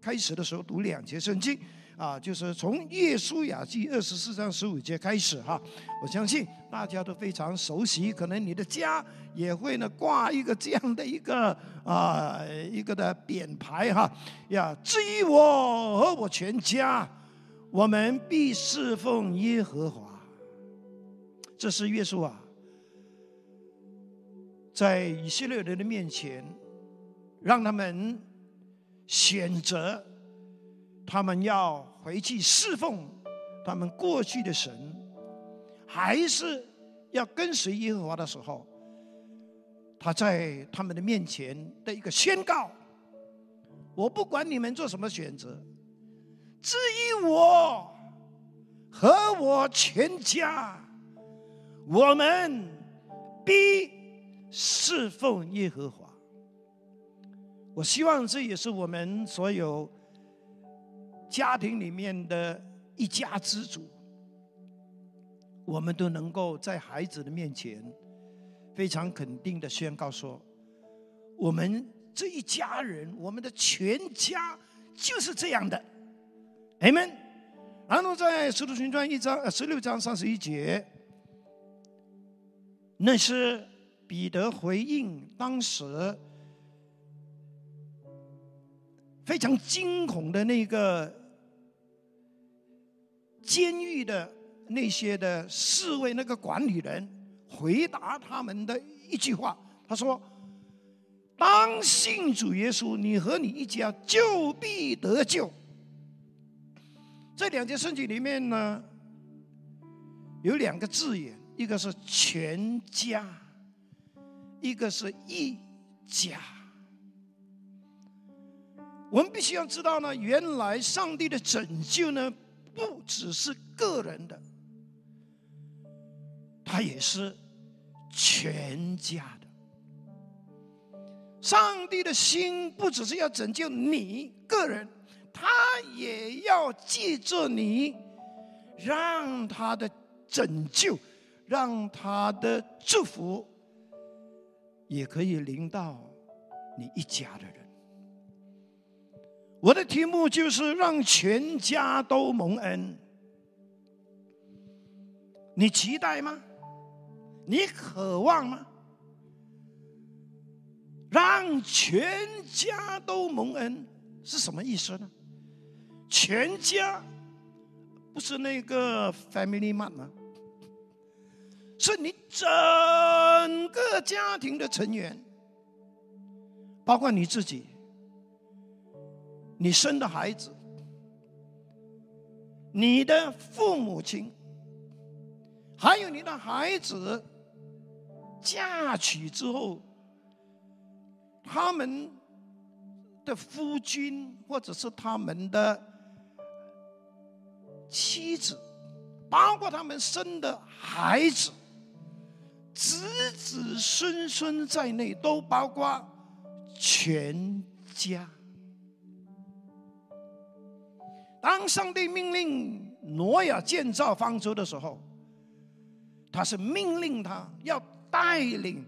开始的时候读两节圣经啊，就是从耶稣雅记二十四章十五节开始哈。我相信大家都非常熟悉，可能你的家也会呢挂一个这样的一个啊一个的匾牌哈呀。至于我和我全家，我们必侍奉耶和华。这是耶稣啊，在以色列人的面前，让他们。选择他们要回去侍奉他们过去的神，还是要跟随耶和华的时候，他在他们的面前的一个宣告：我不管你们做什么选择，至于我和我全家，我们必侍奉耶和华。我希望这也是我们所有家庭里面的一家之主，我们都能够在孩子的面前非常肯定的宣告说：我们这一家人，我们的全家就是这样的。阿门。然后在《使徒行传》一章呃十六章三十一节，那是彼得回应当时。非常惊恐的那个监狱的那些的侍卫，那个管理人回答他们的一句话，他说：“当信主耶稣，你和你一家就必得救。”这两节圣经里面呢，有两个字眼，一个是全家，一个是一家。我们必须要知道呢，原来上帝的拯救呢，不只是个人的，他也是全家的。上帝的心不只是要拯救你个人，他也要借着你，让他的拯救，让他的祝福，也可以临到你一家的人。我的题目就是让全家都蒙恩。你期待吗？你渴望吗？让全家都蒙恩是什么意思呢？全家不是那个 family man 吗？是你整个家庭的成员，包括你自己。你生的孩子，你的父母亲，还有你的孩子嫁娶之后，他们的夫君或者是他们的妻子，包括他们生的孩子，子子孙孙在内，都包括全家。当上帝命令挪亚建造方舟的时候，他是命令他要带领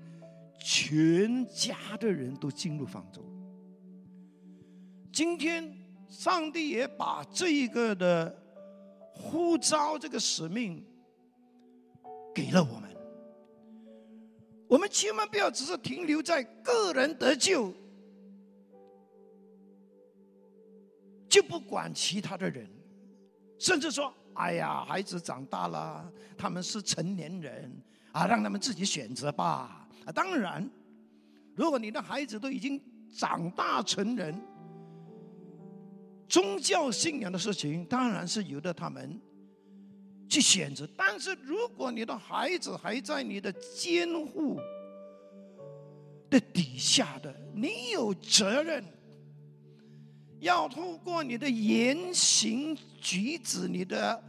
全家的人都进入方舟。今天，上帝也把这一个的呼召、这个使命给了我们。我们千万不要只是停留在个人得救。就不管其他的人，甚至说：“哎呀，孩子长大了，他们是成年人啊，让他们自己选择吧。”啊，当然，如果你的孩子都已经长大成人，宗教信仰的事情当然是由得他们去选择。但是，如果你的孩子还在你的监护的底下的，你有责任。要通过你的言行举止、你的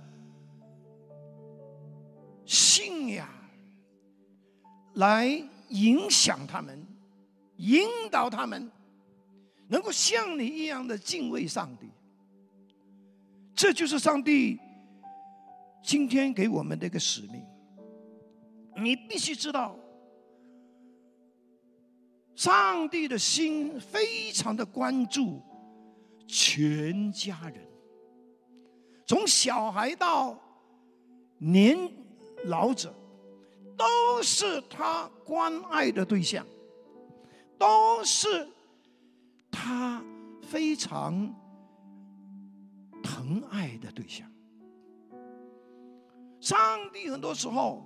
信仰，来影响他们，引导他们，能够像你一样的敬畏上帝。这就是上帝今天给我们的一个使命。你必须知道，上帝的心非常的关注。全家人，从小孩到年老者，都是他关爱的对象，都是他非常疼爱的对象。上帝很多时候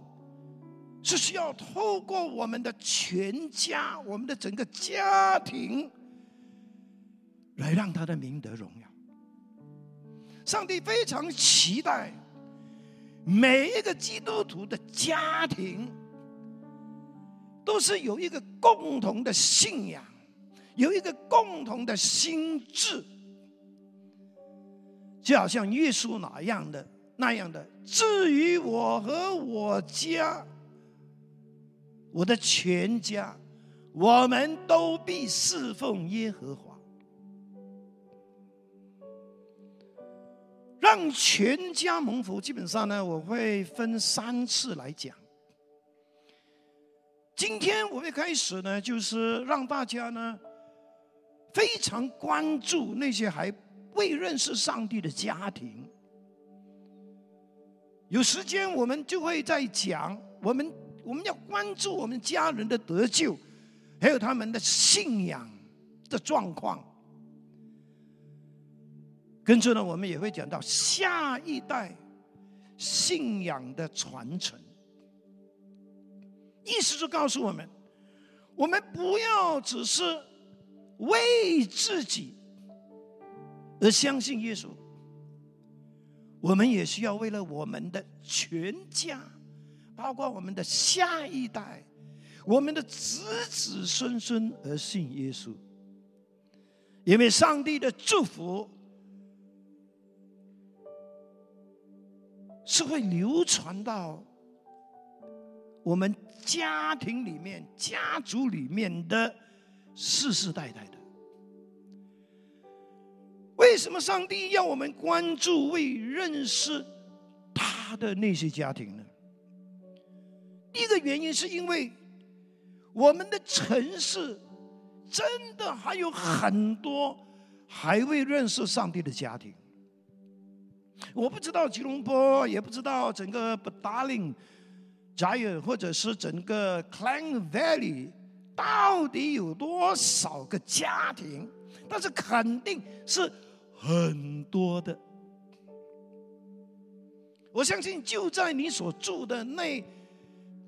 是需要透过我们的全家，我们的整个家庭。来让他的名得荣耀。上帝非常期待每一个基督徒的家庭都是有一个共同的信仰，有一个共同的心智，就好像耶稣那样的那样的。至于我和我家，我的全家，我们都必侍奉耶和华。让全家蒙福，基本上呢，我会分三次来讲。今天我会开始呢，就是让大家呢非常关注那些还未认识上帝的家庭。有时间我们就会再讲，我们我们要关注我们家人的得救，还有他们的信仰的状况。跟着呢，我们也会讲到下一代信仰的传承，意思就告诉我们，我们不要只是为自己而相信耶稣，我们也需要为了我们的全家，包括我们的下一代，我们的子子孙孙而信耶稣，因为上帝的祝福。是会流传到我们家庭里面、家族里面的世世代代的。为什么上帝要我们关注、为认识他的那些家庭呢？第一个原因是因为我们的城市真的还有很多还未认识上帝的家庭。我不知道吉隆坡，也不知道整个 b a d a l i n Giant 或者是整个 Klang Valley 到底有多少个家庭，但是肯定是很多的。我相信就在你所住的那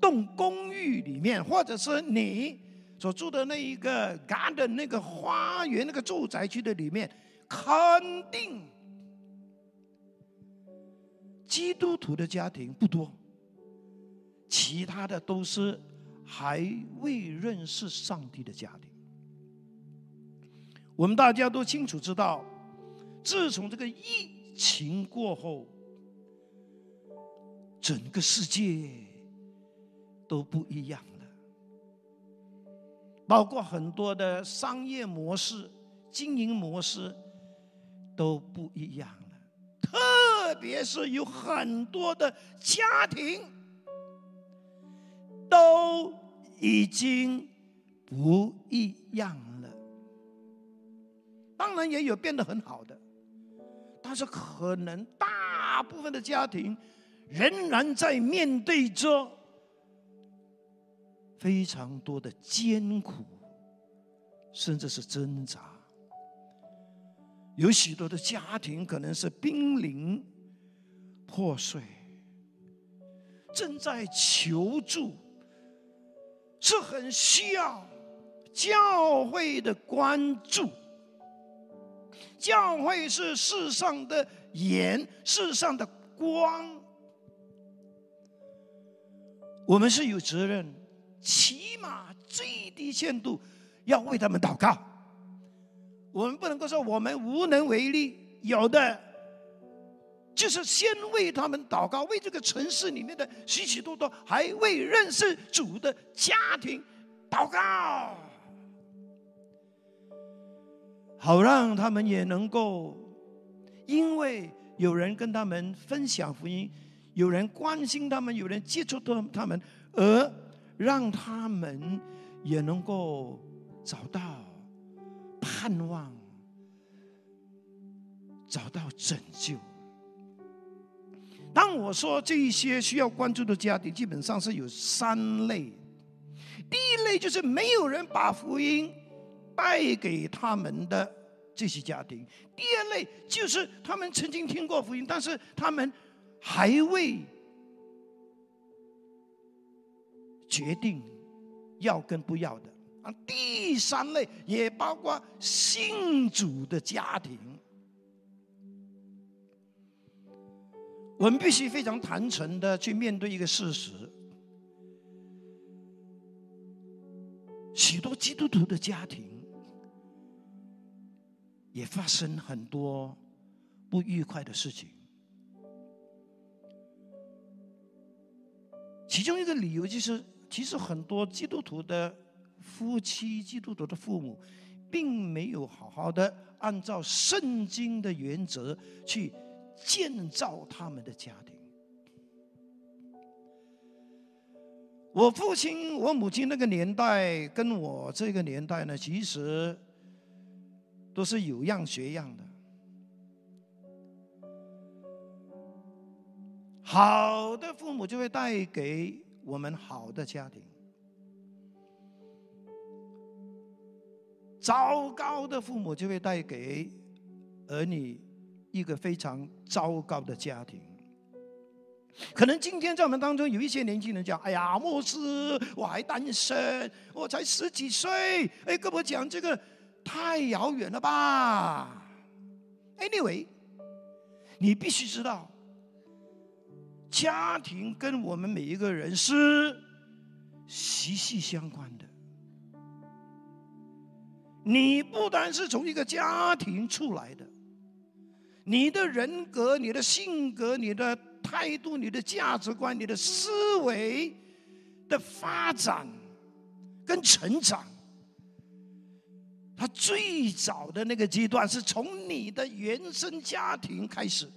栋公寓里面，或者是你所住的那一个 garden 那个花园那个住宅区的里面，肯定。基督徒的家庭不多，其他的都是还未认识上帝的家庭。我们大家都清楚知道，自从这个疫情过后，整个世界都不一样了，包括很多的商业模式、经营模式都不一样了。特特别是有很多的家庭都已经不一样了，当然也有变得很好的，但是可能大部分的家庭仍然在面对着非常多的艰苦，甚至是挣扎。有许多的家庭可能是濒临破碎，正在求助，是很需要教会的关注。教会是世上的盐，世上的光，我们是有责任，起码最低限度要为他们祷告。我们不能够说我们无能为力，有的就是先为他们祷告，为这个城市里面的许许多多还未认识主的家庭祷告，好让他们也能够，因为有人跟他们分享福音，有人关心他们，有人接触到他们，而让他们也能够找到。盼望找到拯救。当我说这一些需要关注的家庭，基本上是有三类。第一类就是没有人把福音带给他们的这些家庭；第二类就是他们曾经听过福音，但是他们还未决定要跟不要的；啊，第三类也包括信主的家庭。我们必须非常坦诚的去面对一个事实：许多基督徒的家庭也发生很多不愉快的事情。其中一个理由就是，其实很多基督徒的夫妻、基督徒的父母，并没有好好的按照圣经的原则去。建造他们的家庭。我父亲、我母亲那个年代，跟我这个年代呢，其实都是有样学样的。好的父母就会带给我们好的家庭，糟糕的父母就会带给儿女。一个非常糟糕的家庭，可能今天在我们当中有一些年轻人讲：“哎呀，牧师，我还单身，我才十几岁，哎，跟我讲这个太遥远了吧？”Anyway，你必须知道，家庭跟我们每一个人是息息相关的。你不单是从一个家庭出来的。你的人格、你的性格、你的态度、你的价值观、你的思维的发展跟成长，它最早的那个阶段是从你的原生家庭开始，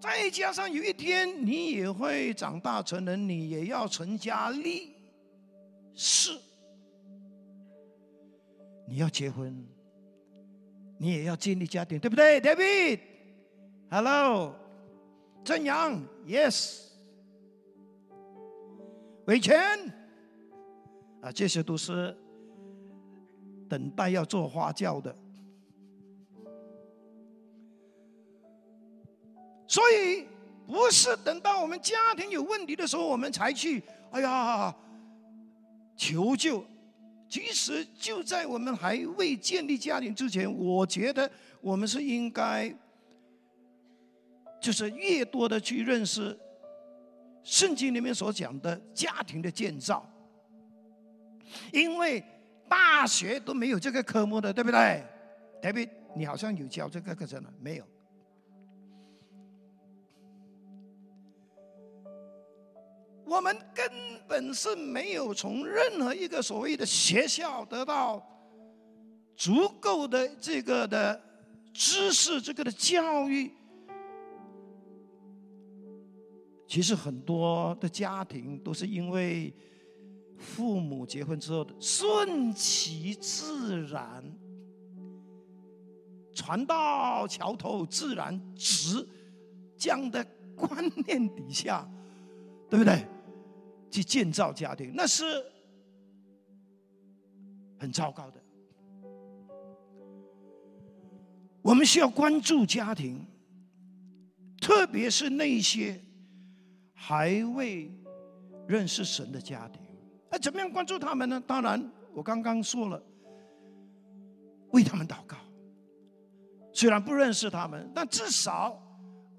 再加上有一天你也会长大成人，你也要成家立室，你要结婚。你也要建立家庭，对不对，David？Hello，正阳，Yes，伟权，啊，这些都是等待要做花轿的，所以不是等到我们家庭有问题的时候，我们才去，哎呀，求救。其实就在我们还未建立家庭之前，我觉得我们是应该，就是越多的去认识圣经里面所讲的家庭的建造，因为大学都没有这个科目的，对不对特别你好像有教这个课程了没有？我们根本是没有从任何一个所谓的学校得到足够的这个的知识，这个的教育。其实很多的家庭都是因为父母结婚之后的顺其自然，船到桥头自然直这样的观念底下，对不对？去建造家庭，那是很糟糕的。我们需要关注家庭，特别是那些还未认识神的家庭。那怎么样关注他们呢？当然，我刚刚说了，为他们祷告。虽然不认识他们，但至少。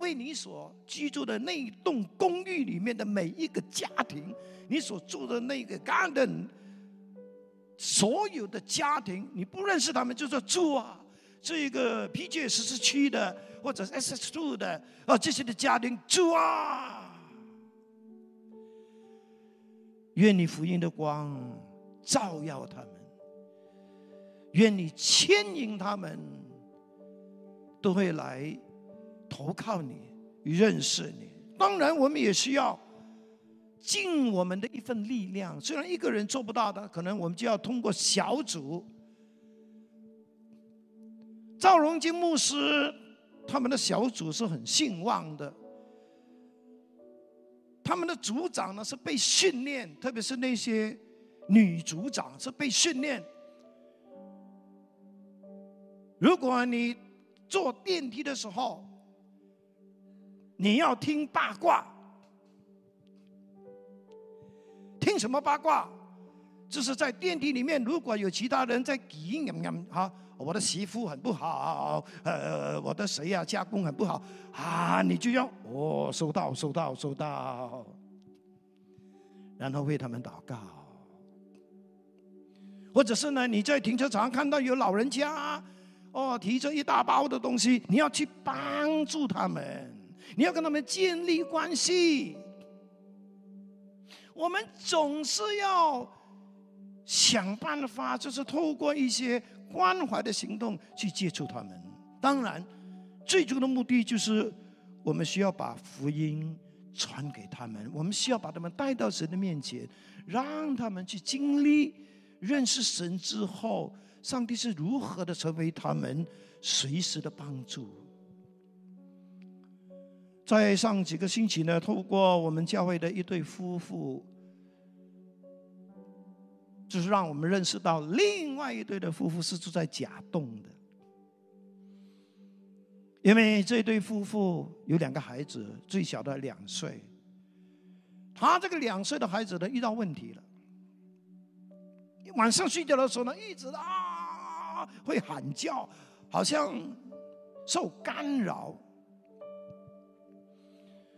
为你所居住的那一栋公寓里面的每一个家庭，你所住的那个 garden，所有的家庭，你不认识他们就说住啊，这个 PJ 十四区的或者 SS two 的啊这些的家庭住啊，愿你福音的光照耀他们，愿你牵引他们，都会来。投靠你，认识你。当然，我们也需要尽我们的一份力量。虽然一个人做不到的，可能我们就要通过小组赵荣金牧师他们的小组是很兴旺的，他们的组长呢是被训练，特别是那些女组长是被训练。如果你坐电梯的时候，你要听八卦，听什么八卦？就是在电梯里面，如果有其他人在挤音音音哈，我的媳妇很不好，呃，我的谁呀，家公很不好啊，你就要哦，收到，收到，收到，然后为他们祷告，或者是呢，你在停车场看到有老人家。哦，提着一大包的东西，你要去帮助他们，你要跟他们建立关系。我们总是要想办法，就是透过一些关怀的行动去接触他们。当然，最终的目的就是我们需要把福音传给他们，我们需要把他们带到神的面前，让他们去经历认识神之后。上帝是如何的成为他们随时的帮助？在上几个星期呢，透过我们教会的一对夫妇，就是让我们认识到另外一对的夫妇是住在甲洞的，因为这对夫妇有两个孩子，最小的两岁，他这个两岁的孩子呢遇到问题了，晚上睡觉的时候呢一直啊。会喊叫，好像受干扰。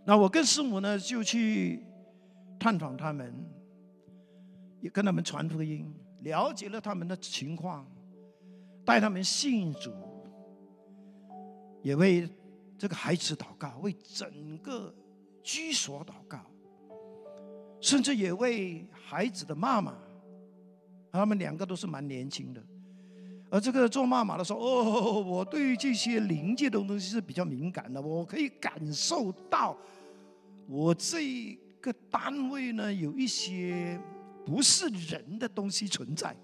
那我跟师母呢，就去探访他们，也跟他们传福音，了解了他们的情况，带他们信主，也为这个孩子祷告，为整个居所祷告，甚至也为孩子的妈妈，他们两个都是蛮年轻的。而这个做妈妈的说：“哦，我对这些灵界的东西是比较敏感的，我可以感受到，我这个单位呢有一些不是人的东西存在。”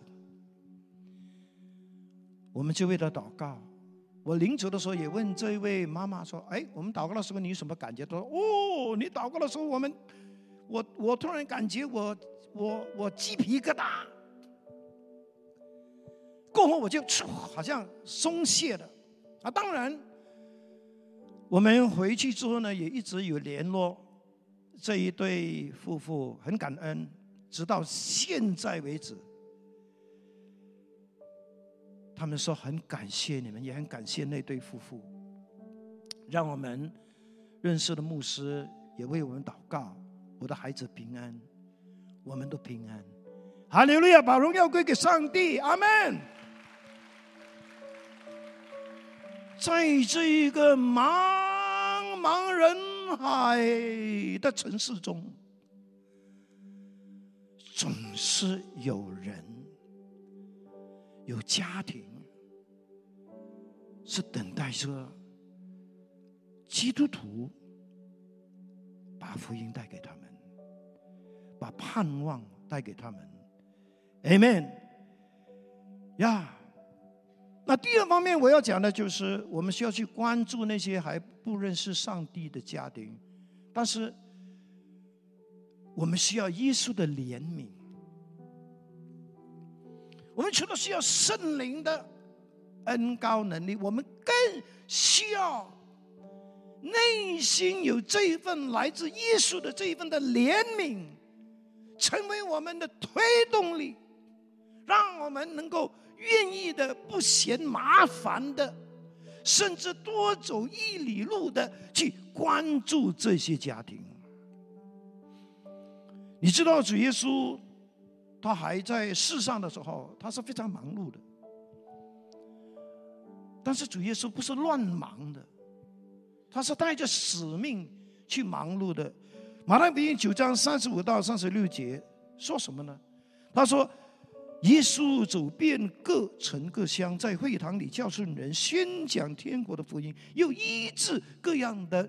我们就为他祷告。我临走的时候也问这一位妈妈说：“哎，我们祷告的时候你有什么感觉？”他说：“哦，你祷告的时候，我们，我我突然感觉我我我鸡皮疙瘩。”过后我就好像松懈了，啊，当然，我们回去之后呢，也一直有联络这一对夫妇，很感恩，直到现在为止，他们说很感谢你们，也很感谢那对夫妇，让我们认识的牧师也为我们祷告，我的孩子平安，我们都平安，哈利路亚，把荣耀归给上帝，阿门。在这一个茫茫人海的城市中，总是有人、有家庭，是等待着基督徒把福音带给他们，把盼望带给他们。Amen。呀。那第二方面我要讲的就是，我们需要去关注那些还不认识上帝的家庭，但是我们需要耶稣的怜悯。我们除了需要圣灵的恩高能力，我们更需要内心有这一份来自耶稣的这一份的怜悯，成为我们的推动力，让我们能够。愿意的、不嫌麻烦的，甚至多走一里路的去关注这些家庭。你知道主耶稣他还在世上的时候，他是非常忙碌的。但是主耶稣不是乱忙的，他是带着使命去忙碌的。马太福音九章三十五到三十六节说什么呢？他说。耶稣走遍各城各乡，在会堂里教训人，宣讲天国的福音，又医治各样的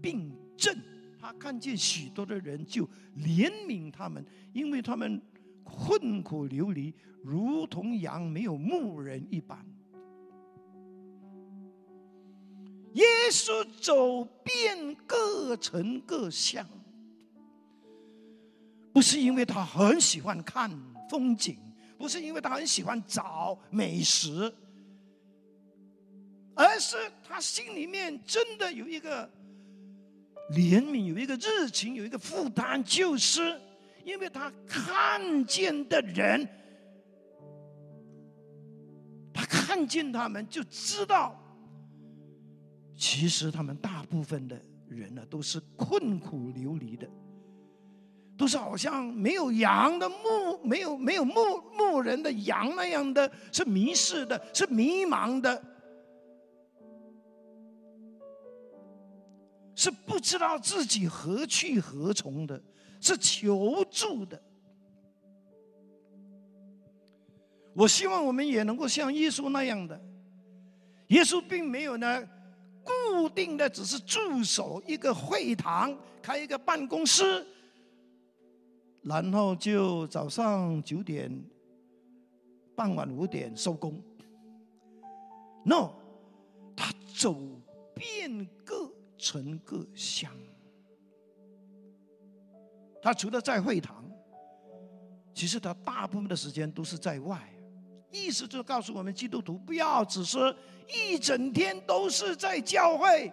病症。他看见许多的人，就怜悯他们，因为他们困苦流离，如同羊没有牧人一般。耶稣走遍各城各乡，不是因为他很喜欢看风景，不是因为他很喜欢找美食，而是他心里面真的有一个怜悯，有一个热情，有一个负担，就是因为他看见的人，他看见他们就知道。其实他们大部分的人呢，都是困苦流离的，都是好像没有羊的牧，没有没有牧牧人的羊那样的，是迷失的，是迷茫的，是不知道自己何去何从的，是求助的。我希望我们也能够像耶稣那样的，耶稣并没有呢。固定的只是驻守一个会堂，开一个办公室，然后就早上九点，傍晚五点收工。No，他走遍各城各乡，他除了在会堂，其实他大部分的时间都是在外。意思就是告诉我们，基督徒不要只是一整天都是在教会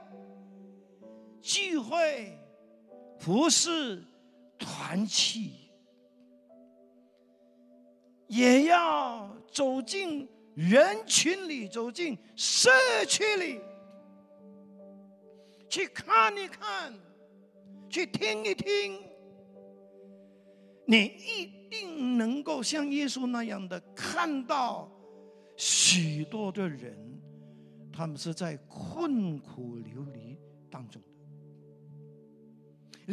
聚会、服侍、团契，也要走进人群里，走进社区里，去看一看，去听一听，你一。定能够像耶稣那样的看到许多的人，他们是在困苦流离当中的。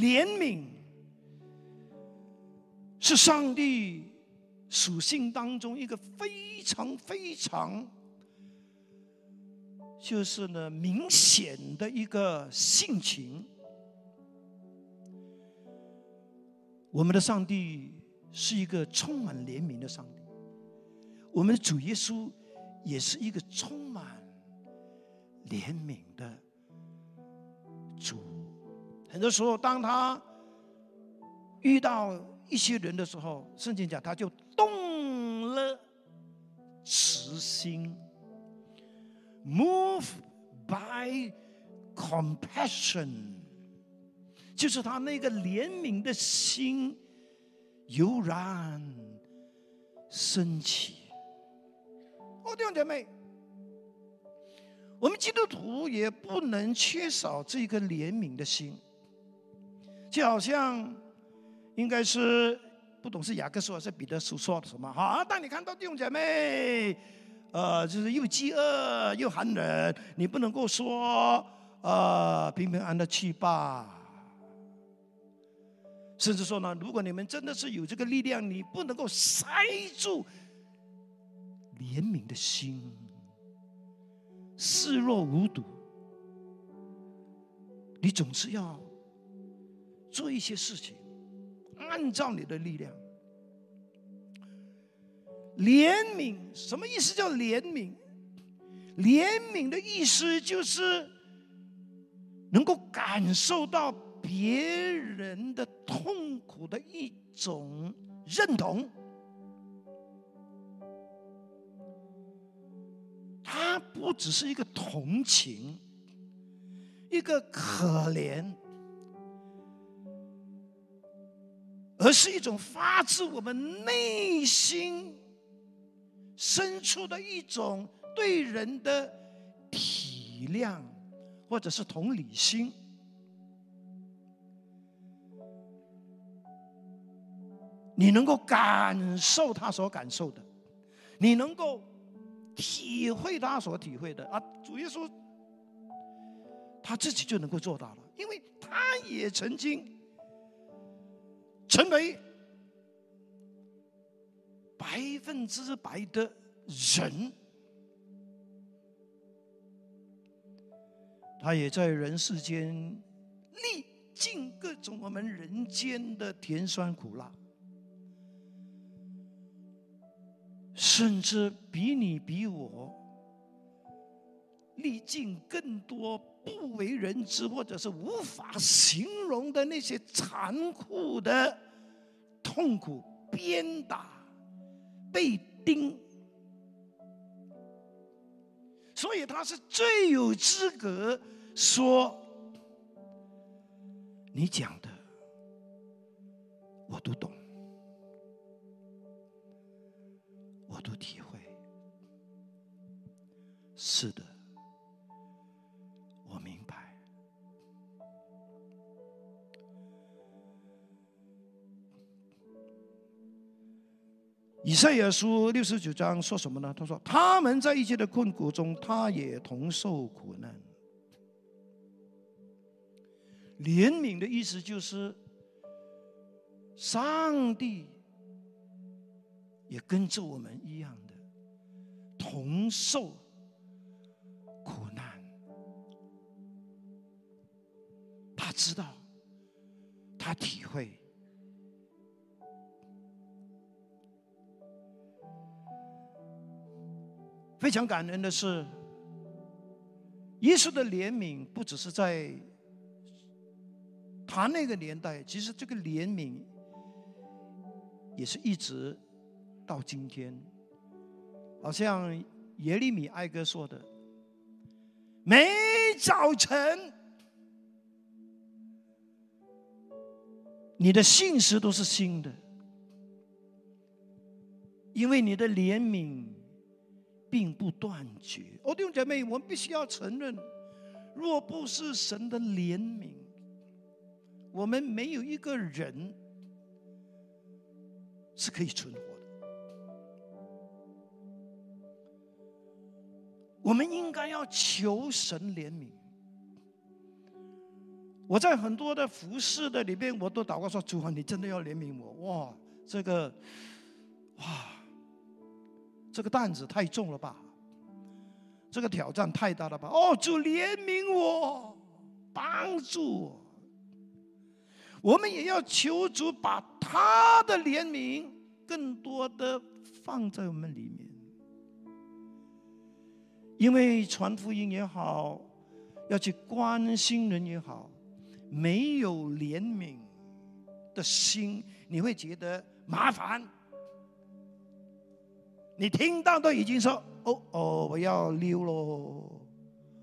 怜悯是上帝属性当中一个非常非常，就是呢明显的一个性情。我们的上帝。是一个充满怜悯的上帝，我们的主耶稣也是一个充满怜悯的主。很多时候，当他遇到一些人的时候，圣经讲他就动了慈心，move by compassion，就是他那个怜悯的心。油然升起。哦，弟兄姐妹，我们基督徒也不能缺少这个怜悯的心。就好像，应该是不懂是雅各说还，是彼得所说的什么？好，当你看到弟兄姐妹，呃，就是又饥饿又寒冷，你不能够说，呃，平平安安的去吧。甚至说呢，如果你们真的是有这个力量，你不能够塞住怜悯的心，视若无睹，你总是要做一些事情，按照你的力量。怜悯什么意思？叫怜悯？怜悯的意思就是能够感受到。别人的痛苦的一种认同，他不只是一个同情，一个可怜，而是一种发自我们内心深处的一种对人的体谅，或者是同理心。你能够感受他所感受的，你能够体会他所体会的啊！主耶稣他自己就能够做到了，因为他也曾经成为百分之百的人，他也在人世间历尽各种我们人间的甜酸苦辣。甚至比你比我历尽更多不为人知或者是无法形容的那些残酷的痛苦，鞭打、被钉，所以他是最有资格说：“你讲的我都懂，我都体会。”是的。以赛亚书六十九章说什么呢？他说：“他们在一切的困苦中，他也同受苦难。”怜悯的意思就是，上帝也跟着我们一样的同受苦难。他知道，非常感恩的是，耶稣的怜悯不只是在他那个年代，其实这个怜悯也是一直到今天。好像耶利米哀歌说的：“每早晨，你的信实都是新的，因为你的怜悯。”并不断绝。哦，弟兄姐妹，我们必须要承认，若不是神的怜悯，我们没有一个人是可以存活的。我们应该要求神怜悯。我在很多的服饰的里边，我都祷告说：“主啊，你真的要怜悯我！”哇，这个，哇。这个担子太重了吧？这个挑战太大了吧？哦，主怜悯我，帮助我。我们也要求主把他的怜悯更多的放在我们里面，因为传福音也好，要去关心人也好，没有怜悯的心，你会觉得麻烦。你听到都已经说哦哦，我要溜喽，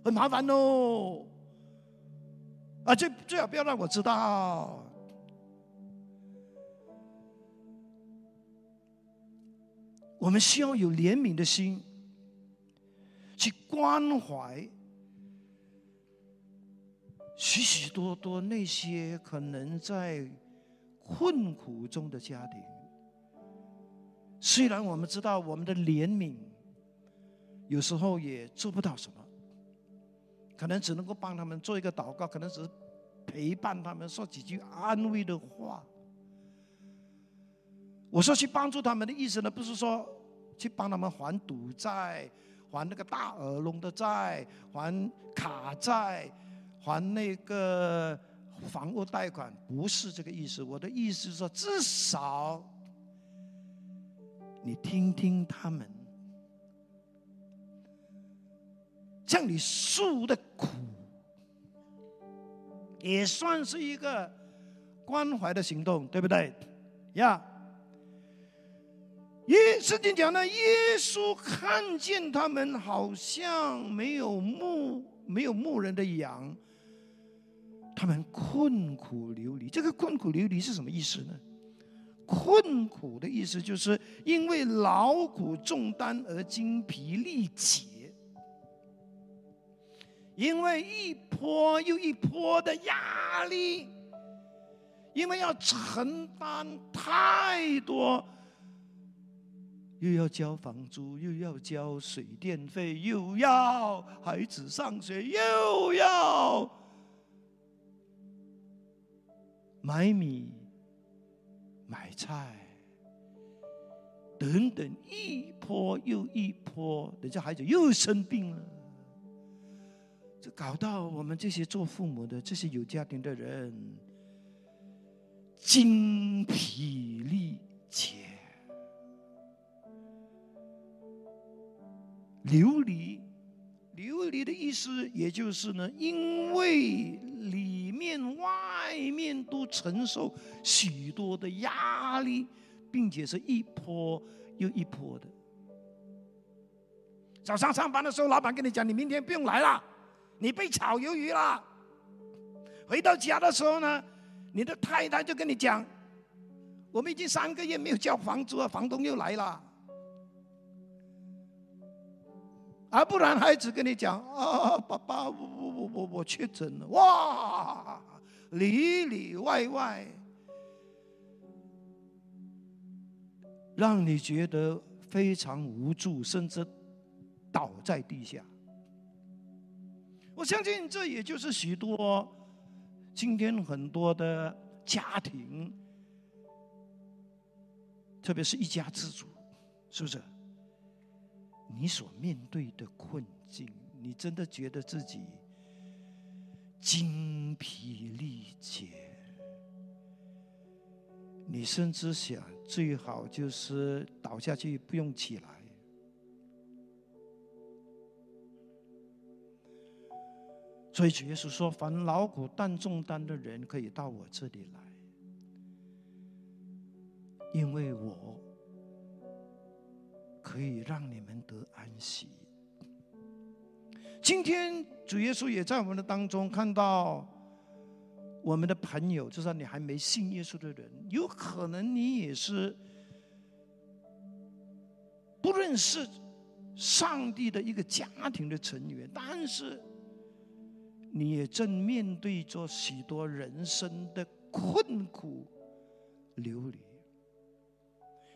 很麻烦喽，啊，最最好不要让我知道。我们需要有怜悯的心，去关怀许许多多那些可能在困苦中的家庭。虽然我们知道我们的怜悯有时候也做不到什么，可能只能够帮他们做一个祷告，可能只是陪伴他们，说几句安慰的话。我说去帮助他们的意思呢，不是说去帮他们还赌债、还那个大耳窿的债、还卡债、还那个房屋贷款，不是这个意思。我的意思是说，至少。你听听他们向你诉的苦，也算是一个关怀的行动，对不对？呀，耶圣经讲呢，耶稣看见他们好像没有牧没有牧人的羊，他们困苦流离。这个困苦流离是什么意思呢？困苦的意思就是因为劳苦重担而精疲力竭，因为一波又一波的压力，因为要承担太多，又要交房租，又要交水电费，又要孩子上学，又要买米。买菜，等等，一波又一波，人家孩子又生病了，这搞到我们这些做父母的、这些有家庭的人精疲力竭，流离，流离的意思，也就是呢，因为面外面都承受许多的压力，并且是一波又一波的。早上上班的时候，老板跟你讲，你明天不用来了，你被炒鱿鱼了。回到家的时候呢，你的太太就跟你讲，我们已经三个月没有交房租了，房东又来了。而不然，孩子跟你讲啊，爸爸，我我我我我确诊了，哇，里里外外，让你觉得非常无助，甚至。倒在地下，我相信这也就是许多今天很多的家庭，特别是一家之主，是不是？你所面对的困境，你真的觉得自己精疲力竭？你甚至想最好就是倒下去，不用起来。所以主耶稣说：“凡劳苦担重担的人，可以到我这里来，因为我可以让你们得安息。”今天主耶稣也在我们的当中看到我们的朋友，就算你还没信耶稣的人，有可能你也是不认识上帝的一个家庭的成员，但是。你也正面对着许多人生的困苦流离，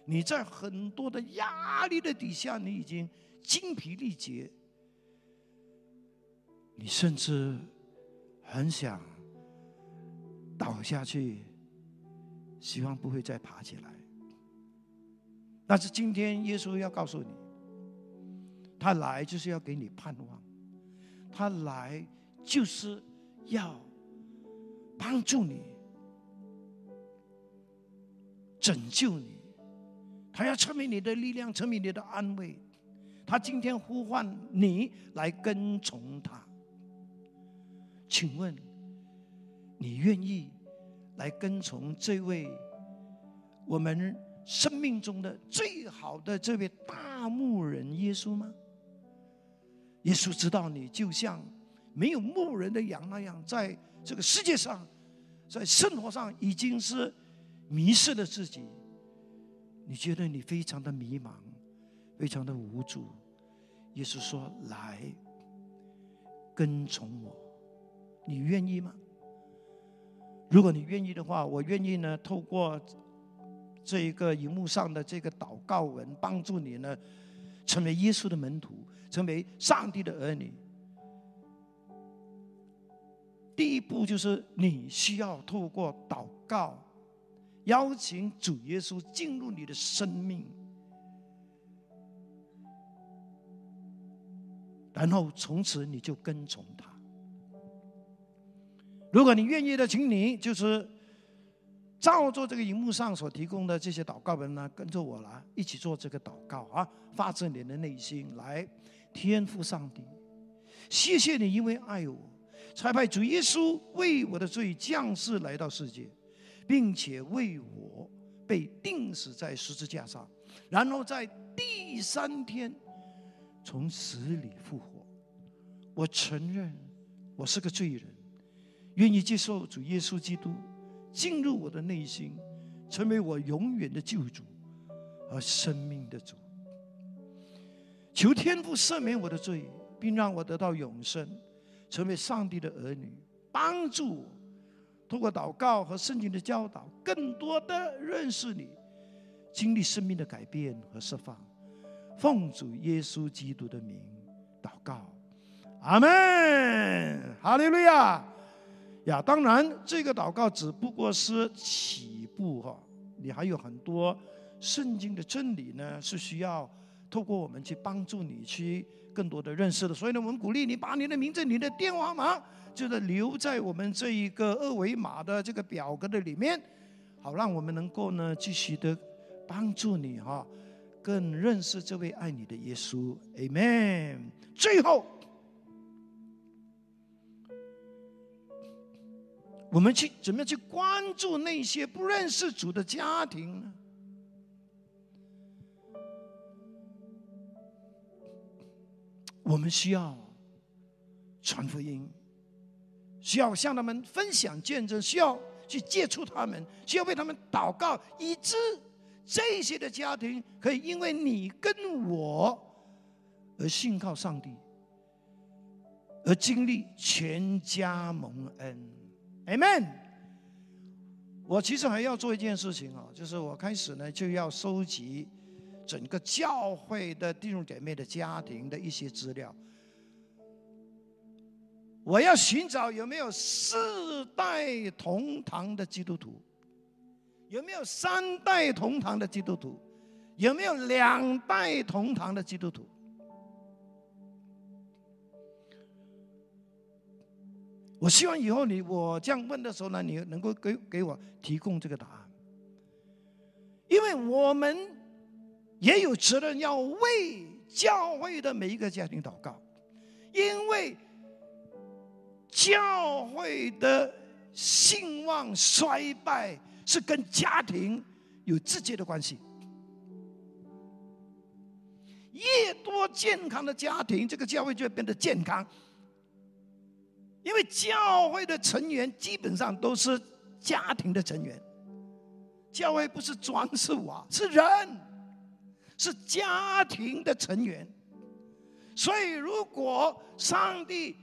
你在很多的压力的底下，你已经精疲力竭，你甚至很想倒下去，希望不会再爬起来。但是今天耶稣要告诉你，他来就是要给你盼望，他来。就是要帮助你、拯救你，他要成为你的力量，成为你的安慰。他今天呼唤你来跟从他，请问你愿意来跟从这位我们生命中的最好的这位大牧人耶稣吗？耶稣知道你，就像。没有牧人的羊那样，在这个世界上，在生活上已经是迷失了自己。你觉得你非常的迷茫，非常的无助。耶稣说：“来，跟从我，你愿意吗？如果你愿意的话，我愿意呢，透过这一个荧幕上的这个祷告文，帮助你呢，成为耶稣的门徒，成为上帝的儿女。”第一步就是你需要透过祷告，邀请主耶稣进入你的生命，然后从此你就跟从他。如果你愿意的，请你就是照着这个荧幕上所提供的这些祷告文呢，跟着我来一起做这个祷告啊，发自你的内心来，天赋上帝，谢谢你，因为爱我。才派主耶稣为我的罪降世来到世界，并且为我被钉死在十字架上，然后在第三天从死里复活。我承认我是个罪人，愿意接受主耶稣基督进入我的内心，成为我永远的救主和生命的主。求天父赦免我的罪，并让我得到永生。成为上帝的儿女，帮助我通过祷告和圣经的教导，更多的认识你，经历生命的改变和释放。奉主耶稣基督的名祷告，阿门。哈利路亚呀！当然，这个祷告只不过是起步哈，你还有很多圣经的真理呢，是需要透过我们去帮助你去。更多的认识了，所以呢，我们鼓励你把你的名字，你的电话号码，就是留在我们这一个二维码的这个表格的里面，好让我们能够呢，继续的帮助你哈，更认识这位爱你的耶稣。amen。最后。我们去怎么样去关注那些不认识主的家庭呢？我们需要传福音，需要向他们分享见证，需要去接触他们，需要为他们祷告，以致这些的家庭可以因为你跟我而信靠上帝，而经历全家蒙恩。Amen。我其实还要做一件事情啊，就是我开始呢就要收集。整个教会的弟兄姐妹的家庭的一些资料，我要寻找有没有四代同堂的基督徒，有没有三代同堂的基督徒，有没有两代同堂的基督徒？我希望以后你我这样问的时候呢，你能够给给我提供这个答案，因为我们。也有责任要为教会的每一个家庭祷告，因为教会的兴旺衰败是跟家庭有直接的关系。越多健康的家庭，这个教会就会变得健康。因为教会的成员基本上都是家庭的成员，教会不是装饰物啊，是人。是家庭的成员，所以如果上帝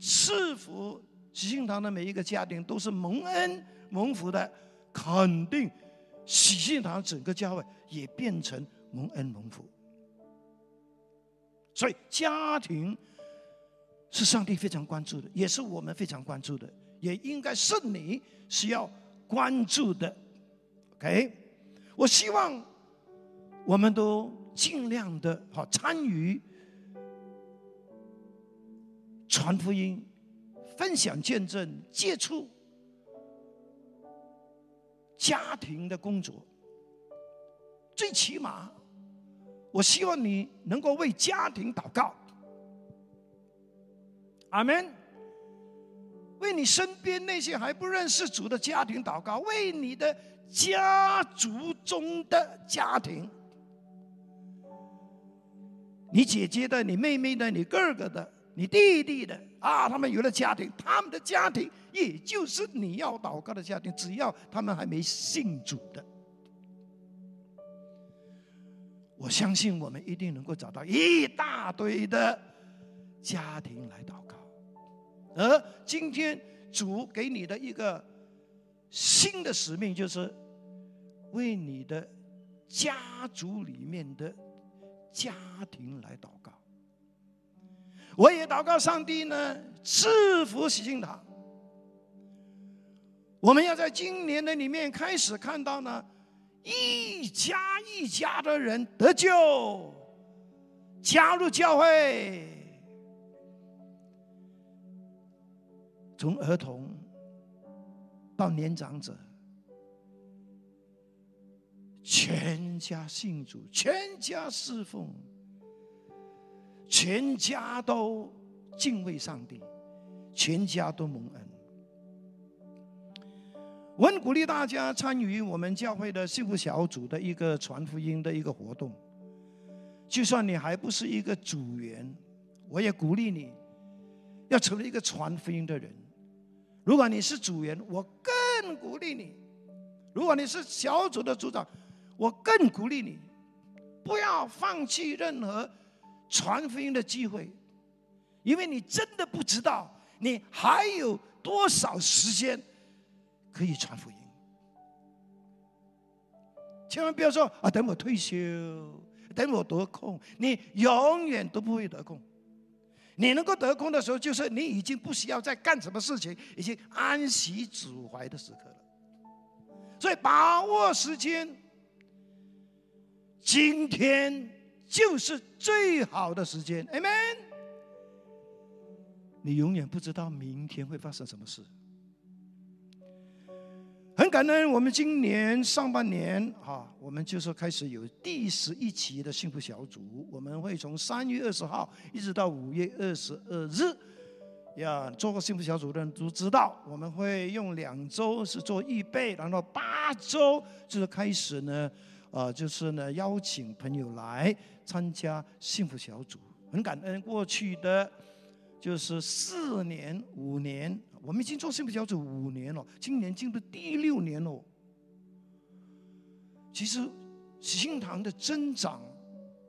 赐福喜信堂的每一个家庭都是蒙恩蒙福的，肯定喜信堂整个教会也变成蒙恩蒙福。所以家庭是上帝非常关注的，也是我们非常关注的，也应该是你需要关注的。OK，我希望。我们都尽量的好参与传福音、分享见证、接触家庭的工作。最起码，我希望你能够为家庭祷告。阿门。为你身边那些还不认识主的家庭祷告，为你的家族中的家庭。你姐姐的、你妹妹的、你哥哥的、你弟弟的啊，他们有了家庭，他们的家庭也就是你要祷告的家庭，只要他们还没信主的，我相信我们一定能够找到一大堆的家庭来祷告。而今天主给你的一个新的使命，就是为你的家族里面的。家庭来祷告，我也祷告上帝呢，赐福喜庆堂。我们要在今年的里面开始看到呢，一家一家的人得救，加入教会，从儿童到年长者。全家信主，全家侍奉，全家都敬畏上帝，全家都蒙恩。我很鼓励大家参与我们教会的幸福小组的一个传福音的一个活动。就算你还不是一个组员，我也鼓励你要成为一个传福音的人。如果你是组员，我更鼓励你；如果你是小组的组长，我更鼓励你，不要放弃任何传福音的机会，因为你真的不知道你还有多少时间可以传福音。千万不要说啊，等我退休，等我得空，你永远都不会得空。你能够得空的时候，就是你已经不需要再干什么事情，已经安息主怀的时刻了。所以把握时间。今天就是最好的时间，Amen。你永远不知道明天会发生什么事。很感恩，我们今年上半年哈，我们就是开始有第十一期的幸福小组，我们会从三月二十号一直到五月二十二日，呀，做过幸福小组的人都知道，我们会用两周是做预备，然后八周就是开始呢，呃，就是呢邀请朋友来参加幸福小组。很感恩过去的就是四年、五年，我们已经做幸福小组五年了，今年进入第六年了。其实喜庆堂的增长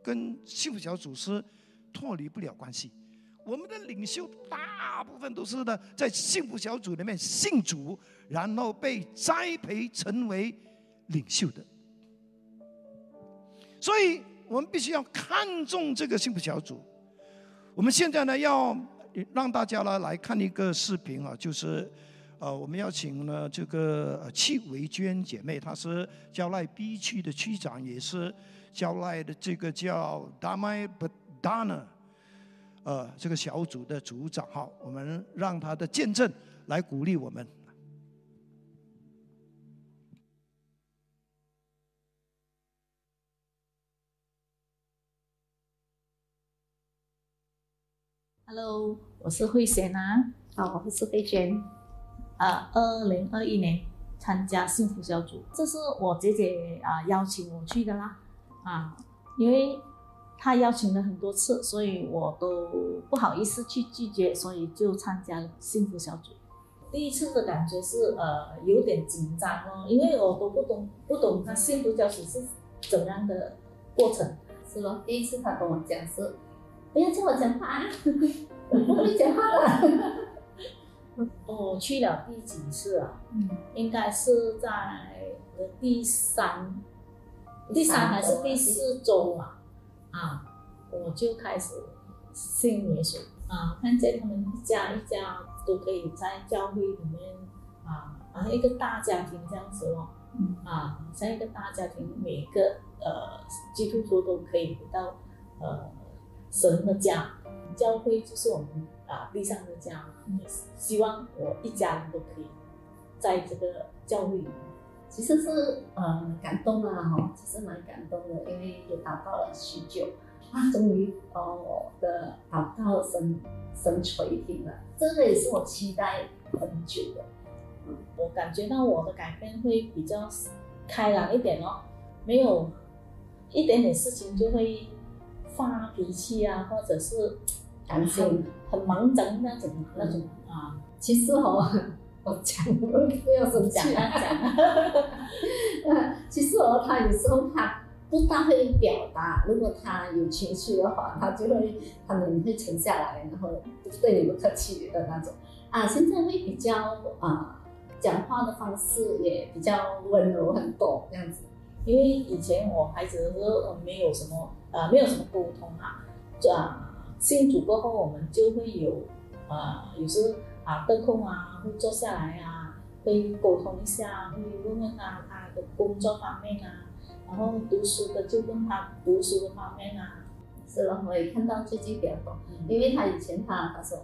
跟幸福小组是脱离不了关系。我们的领袖大部分都是呢，在幸福小组里面信主，然后被栽培成为领袖的。所以我们必须要看重这个幸福小组。我们现在呢，要让大家呢来看一个视频啊，就是呃，我们要请呢这个戚维娟姐妹，她是交赖 B 区的区长，也是交赖的这个叫 Damai Badana。呃，这个小组的组长，哈，我们让他的见证来鼓励我们。Hello，我是慧贤啊，好，我是慧娟。啊，二零二一年参加幸福小组，这是我姐姐啊邀请我去的啦，啊，因为。她邀请了很多次，所以我都不好意思去拒绝，所以就参加了幸福小组。第一次的感觉是呃有点紧张哦，因为我都不懂不懂他幸福小组是怎样的过程。是咯，第一次他跟我讲是不要叫我讲话，我不会讲话的。我去了第几次啊？嗯，应该是在第三、第三还是第四周啊？啊，我就开始信耶稣啊，看见他们一家一家都可以在教会里面啊，啊一个大家庭这样子咯，啊像一个大家庭，每个呃基督徒都可以回到呃神的家，教会就是我们啊地上的家，希望我一家人都可以在这个教会里面。其实是呃感动啊哈，其实蛮感动的，因为也祷告了许久，啊，终于哦我的祷告神神垂听了，这个也是我期待很久的。我感觉到我的改变会比较开朗一点哦，没有一点点事情就会发脾气啊，或者是担心很忙张那种那种啊。其实哦。我讲，不要生气。讲 其实哦，他有时候他不大会表达。如果他有情绪的话，他就会，他们会沉下来，然后对你不客气的那种。啊，现在会比较啊，讲话的方式也比较温柔很多这样子。因为以前我孩子的时候没有什么呃，没有什么沟通啊。啊，信主过后，我们就会有啊，有时。啊，得空啊，会坐下来啊，会沟通一下，会问问他他的工作方面啊，然后读书的就问他读书的方面啊。是了，我也看到最近比较多，因为他以前他他说，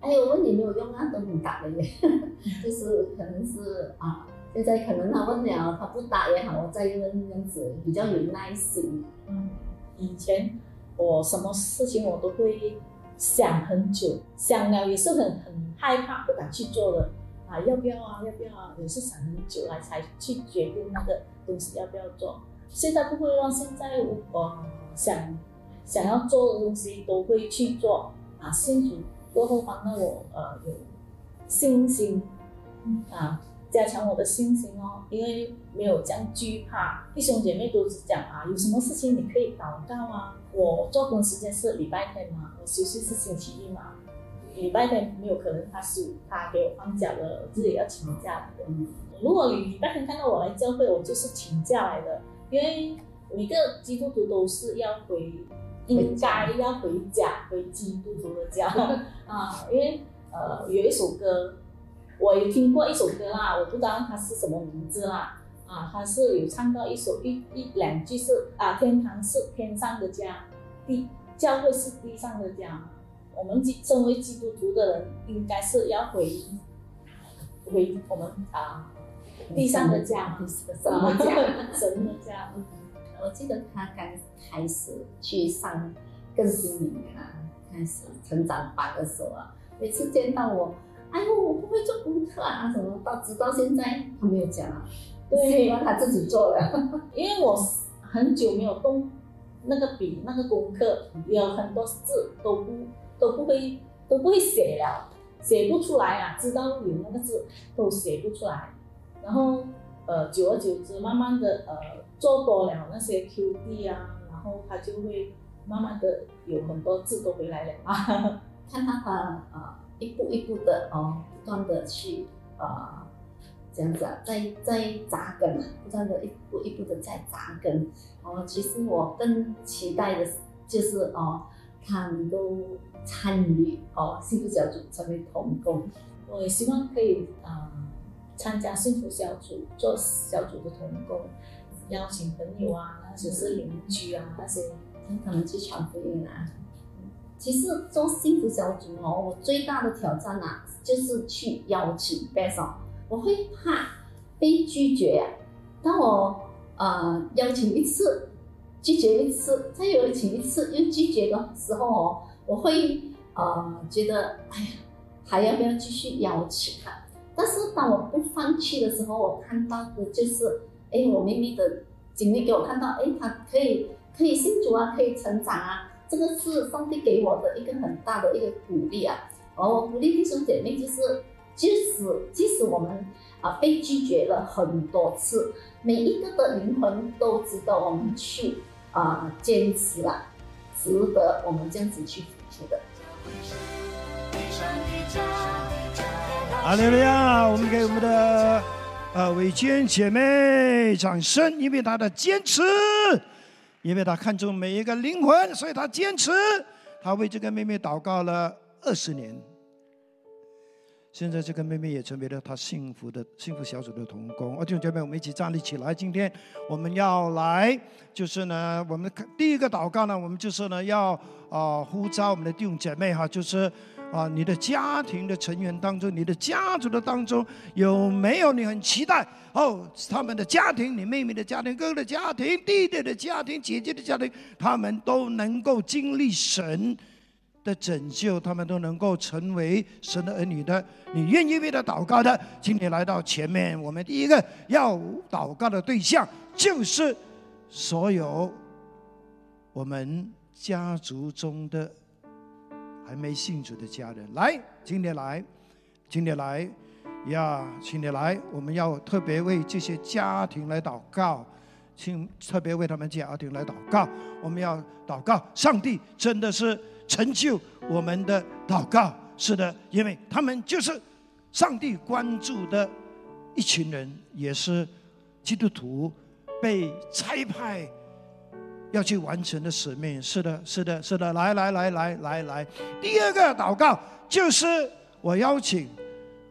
哎，我问你没有用啊，都不答的耶，就是可能是啊，现在可能他问了他不答也好，我再问这样子比较有耐心。嗯，以前我什么事情我都会想很久，想了也是很很。害怕不敢去做的啊，要不要啊？要不要啊？也是想很久来才去决定那个东西要不要做。现在不会让现在我想想要做的东西都会去做啊。信主过后，帮到我呃有信心啊，加强我的信心哦。因为没有这样惧怕，弟兄姐妹都是讲啊，有什么事情你可以祷告啊。我做工时间是礼拜天嘛，我休息是星期一嘛。礼拜天没有可能，他是他给我放假了，自己要请假的。如果你礼拜天看到我来教会，我就是请假来的，因为每个基督徒都是要回，应该要回家，回基督徒的家 啊。因为呃，有一首歌，我有听过一首歌啦，我不知道它是什么名字啦。啊，他是有唱到一首一一两句是啊，天堂是天上的家，地教会是地上的家。我们基身为基督徒的人，应该是要回回我们啊地上的家，什么家，神的家。我记得他刚开始去上更新营啊，开始成长班的时候啊，每次见到我，哎呦，我不会做功课啊，什么到直到现在他没有讲啊，对，他自己做了。因为我很久没有动那个笔，那个功课有很多字都不都不会都不会写了，写不出来啊，知道有那个字都写不出来，然后呃，久而久之，慢慢的呃，做多了那些 QD 啊，然后他就会慢慢的有很多字都回来了啊。看到他呃一步一步的哦，不断的去呃这样子啊，在在扎根，不断的一步一步的在扎根。哦，其实我更期待的就是哦，他能够参与哦幸福小组成为同工。我也希望可以啊、参加幸福小组，做小组的同工，邀请朋友啊，或者是邻居啊，那些让 他们去传福音啊。其实做幸福小组哦，我最大的挑战啊，就是去邀请 b e 我会怕被拒绝、当我呃邀请一次，拒绝一次，再邀请一次又拒绝的时候哦，我会呃觉得哎呀，还要不要继续邀请他？但是当我不放弃的时候，我看到的就是，哎，我妹妹的经历给我看到，哎，她可以可以信主啊，可以成长啊，这个是上帝给我的一个很大的一个鼓励啊。而我鼓励弟兄姐妹就是，即使即使我们啊、被拒绝了很多次，每一个的灵魂都值得我们去啊、坚持啊，值得我们这样子去付出的。阿利路亚！我们给我们的呃伟娟姐妹掌声，因为她的坚持，因为她看重每一个灵魂，所以她坚持。她为这个妹妹祷告了二十年。现在这个妹妹也成为了她幸福的幸福小组的童工。啊，弟兄姐妹，我们一起站立起来。今天我们要来，就是呢，我们第一个祷告呢，我们就是呢要啊、呼召我们的弟兄姐妹哈，就是啊，你的家庭的成员当中，你的家族的当中有没有你很期待哦？他们的家庭，你妹妹的家庭、哥哥的家庭、弟弟的家庭、姐姐的家庭，他们都能够经历神的拯救，他们都能够成为神的儿女的。你愿意为他祷告的，请你来到前面。我们第一个要祷告的对象就是所有我们家族中的还没信主的家人。来，请你来，请你来呀，请你来。我们要特别为这些家庭来祷告。请特别为他们家庭来祷告，我们要祷告，上帝真的是成就我们的祷告。是的，因为他们就是上帝关注的一群人，也是基督徒被差派要去完成的使命。是的，是的，是的。来来来来来来，第二个祷告就是我邀请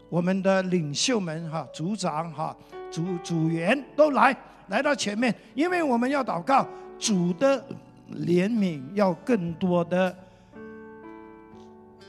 我们的领袖们哈，组长哈，组组员都来来到前面，因为我们要祷告主的怜悯要更多的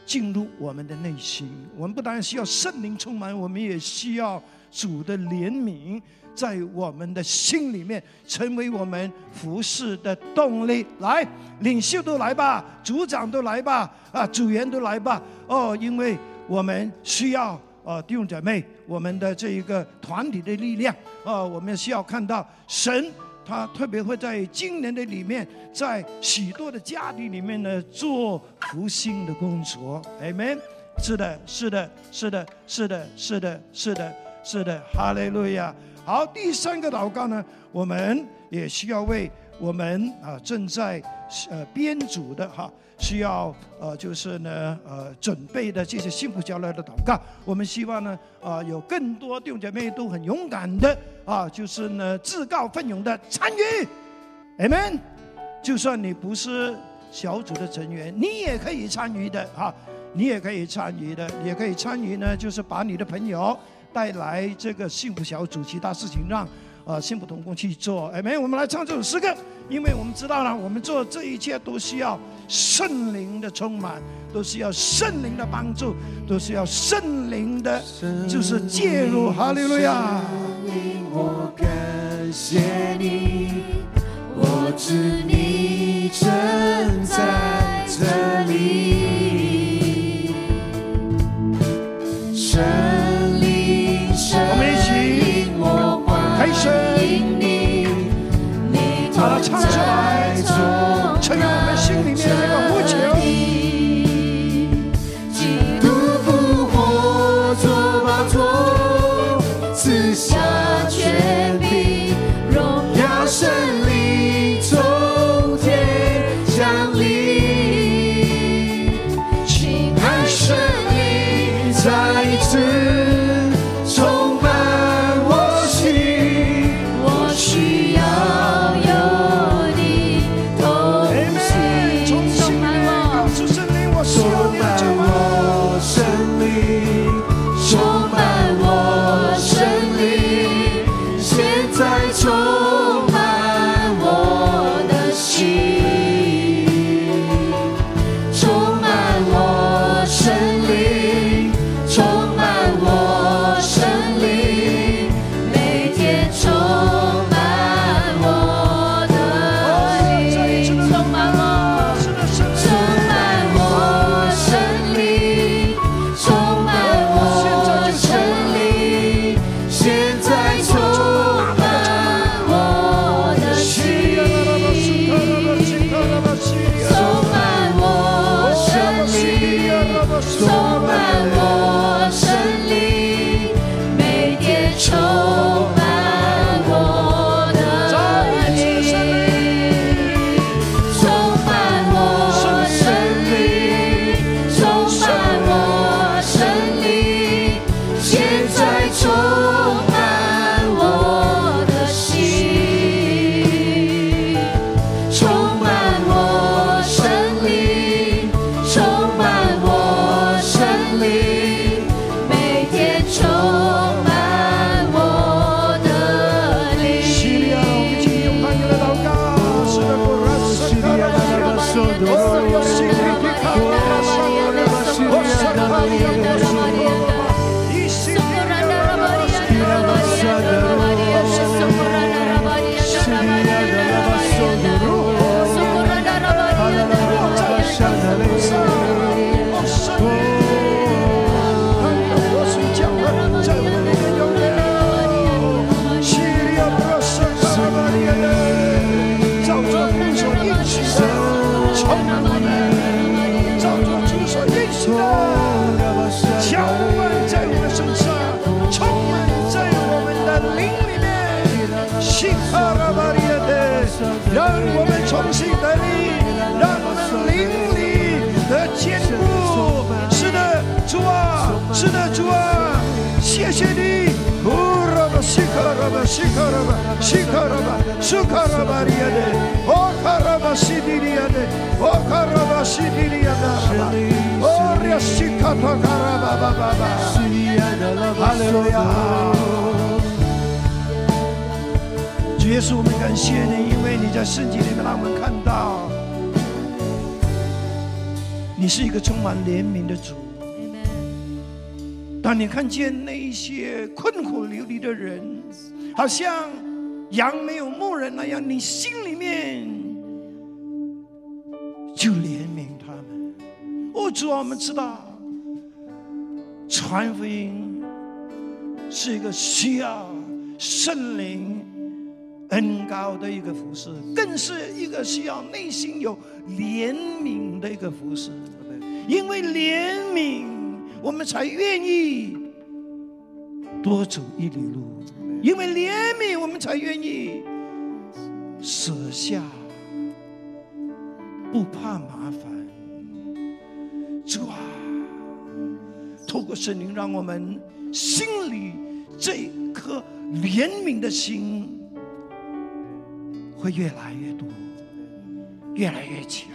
进入我们的内心。我们不单需要圣灵充满，我们也需要主的怜悯在我们的心里面，成为我们服侍的动力。来，领袖都来吧，组长都来吧，啊，组员都来吧。哦，因为我们需要。呃，弟兄姐妹，我们的这一个团体的力量，呃，我们需要看到神，他特别会在今年的里面，在许多的家庭里面呢做福兴的工作。Amen。是的，是的，是的，是的，是的，是的，是的，哈雷路亚。好，第三个祷告呢，我们也需要为我们啊正在呃编组的哈。需要呃，就是呢，呃，准备的这些幸福交流的祷告，我们希望呢，啊、有更多弟兄姐妹都很勇敢的啊，就是呢，自告奋勇的参与，amen。就算你不是小组的成员，你也可以参与的啊，你也可以参与的，也可以参与呢，就是把你的朋友带来这个幸福小组，其他事情让。啊，幸福同工去做，哎，没，我们来唱这首诗歌，因为我们知道了，我们做这一切都需要圣灵的充满，都是要圣灵的帮助，都是要圣灵的，就是介入，哈利路亚。我感谢你，我知你正在这里。神灵，神我们一起灵，我开声欢迎你，你把它唱出来同在中主耶稣，我们感谢你，因为你在圣经里面让我们看到，你是一个充满怜悯的主。当你看见那一些困苦流离的人，好像羊没有牧人那样，你心里面就怜悯他们。哦，主啊，我们知道传福音是一个需要圣灵恩高的一个服饰，更是一个需要内心有怜悯的一个服饰。因为怜悯，我们才愿意多走一里路；因为怜悯，我们才愿意舍下，不怕麻烦。主啊，透过圣灵，让我们心里这颗怜悯的心会越来越多，越来越强。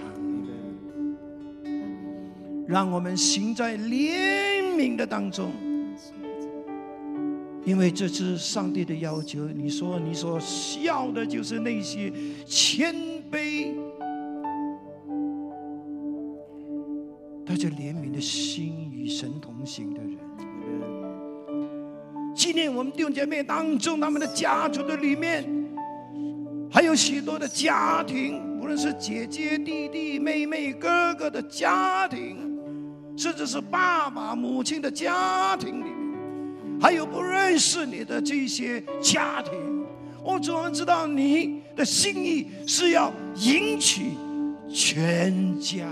让我们行在怜悯的当中，因为这是上帝的要求。你说你所需要的就是那些谦卑、带着怜悯的心与神同行的人。纪念我们弟兄姐妹当中，他们的家族的里面，还有许多的家庭，无论是姐姐、弟弟、妹妹、哥哥的家庭。甚至是爸爸母亲的家庭里，还有不认识你的这些家庭。我怎么，知道你的心意是要迎娶全家，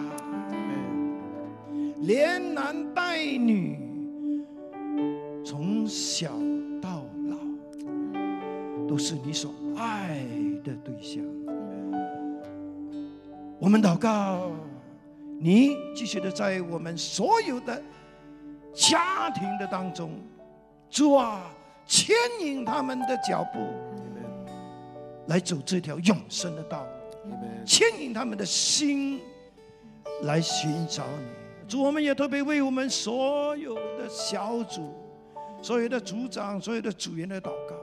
连男带女，从小到老，都是你所爱的对象。我们祷告，你继续的在我们所有的家庭的当中，主啊，牵引他们的脚步，来走这条永生的道路，牵引他们的心来寻找你。主，我们也特别为我们所有的小组、所有的组长、所有的组员的祷告。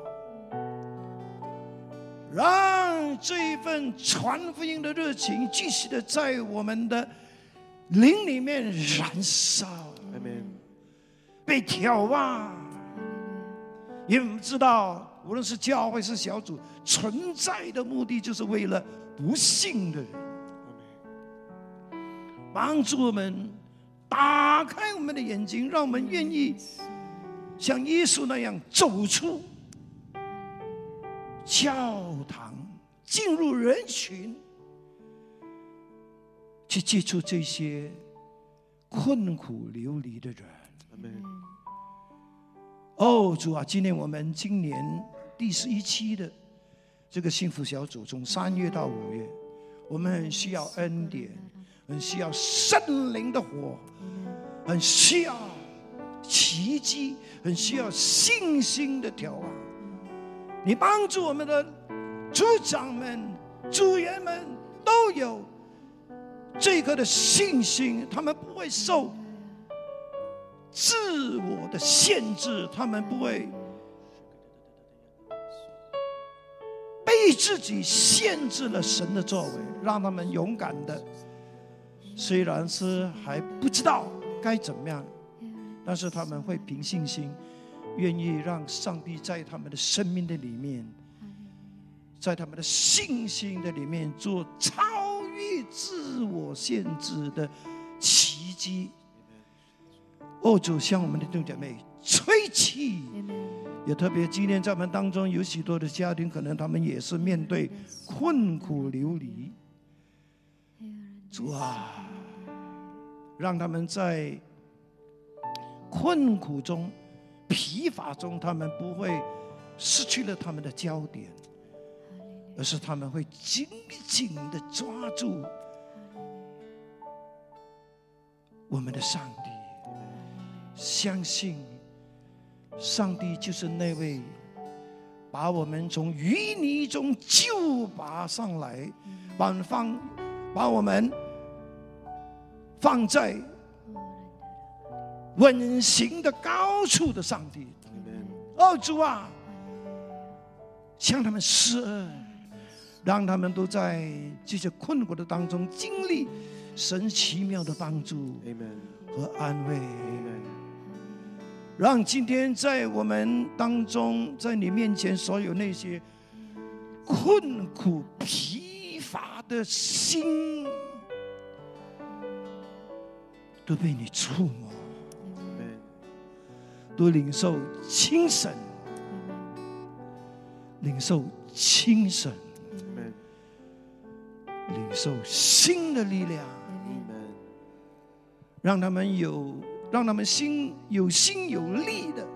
让这一份传福音的热情继续的在我们的灵里面燃烧，被眺望。因为我们知道，无论是教会是小组，存在的目的就是为了不信的人，帮助我们打开我们的眼睛，让我们愿意像耶稣那样走出。教堂进入人群，去接触这些困苦流离的人。哦，主啊，今年我们今年第十一期的这个幸福小组，从三月到五月，我们很需要恩典，很需要圣灵的火，很需要奇迹，很需要信心的调望。你帮助我们的组长们、组员们都有这个的信心，他们不会受自我的限制，他们不会被自己限制了神的作为，让他们勇敢的，虽然是还不知道该怎么样，但是他们会凭信心。愿意让上帝在他们的生命的里面，在他们的信心的里面做超越自我限制的奇迹。哦，主向我们的弟兄姐妹吹气，也特别今天在我们当中有许多的家庭，可能他们也是面对困苦流离。主啊，让他们在困苦中。疲乏中，他们不会失去了他们的焦点，而是他们会紧紧的抓住我们的上帝，相信上帝就是那位把我们从淤泥中救拔上来，把放把我们放在。稳行的高处的上帝，哦主啊，向他们施恩，让他们都在这些困苦的当中经历神奇妙的帮助和安慰。让今天在我们当中，在你面前所有那些困苦疲乏的心，都被你触摸。都领受清神，领受清神，领受新的力量，让他们有，让他们心有心有力的，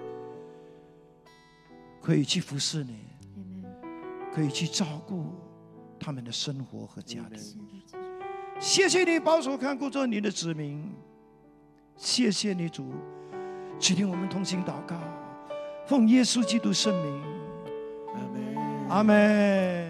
可以去服侍你，可以去照顾他们的生活和家庭。谢谢你保守看顾着你的子民，谢谢你主。去听我们同心祷告，奉耶稣基督圣名，阿门，阿门。